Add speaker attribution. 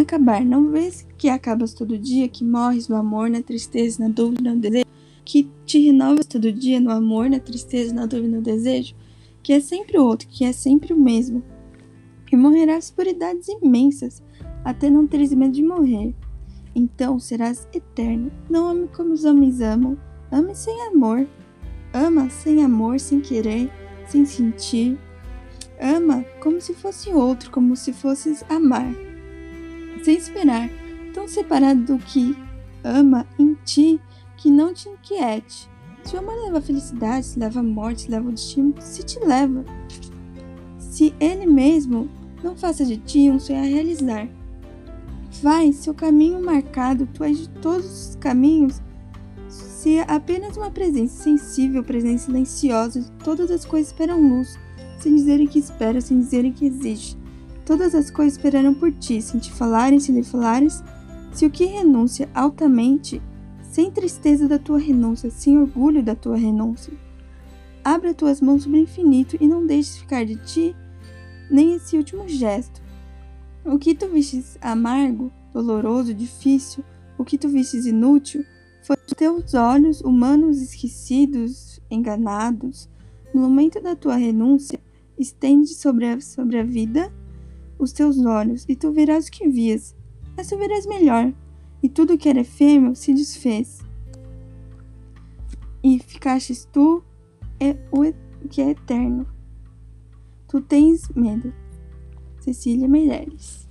Speaker 1: acabar. Não vês que acabas todo dia, que morres no amor, na tristeza, na dúvida, no desejo? Que te renovas todo dia no amor, na tristeza, na dúvida, no desejo? Que é sempre o outro, que é sempre o mesmo. E morrerás por idades imensas, até não teres medo de morrer. Então serás eterno. Não ame como os homens amam, ame sem amor. Ama sem amor, sem querer, sem sentir. Ama como se fosse outro, como se fosses amar sem esperar, tão separado do que ama em ti que não te inquiete. Se o amor leva a felicidade, se leva a morte, se leva o destino, se te leva. Se ele mesmo não faça de ti um sonho a realizar. Vai, seu caminho marcado, tu és de todos os caminhos. Se apenas uma presença sensível, presença silenciosa, todas as coisas esperam luz, sem dizerem que espera, sem dizerem que existe. Todas as coisas esperaram por ti, sem te falarem, se lhe falares. Se o que renuncia altamente, sem tristeza da tua renúncia, sem orgulho da tua renúncia. Abra tuas mãos sobre o infinito e não deixes ficar de ti nem esse último gesto. O que tu vistes amargo, doloroso, difícil, o que tu vistes inútil, foi os teus olhos humanos esquecidos, enganados. No momento da tua renúncia, estende sobre a, sobre a vida os teus olhos, e tu verás o que vias, mas tu verás melhor, e tudo que era efêmero se desfez. E ficastes tu é o que é eterno. Tu tens medo. Cecília Meireles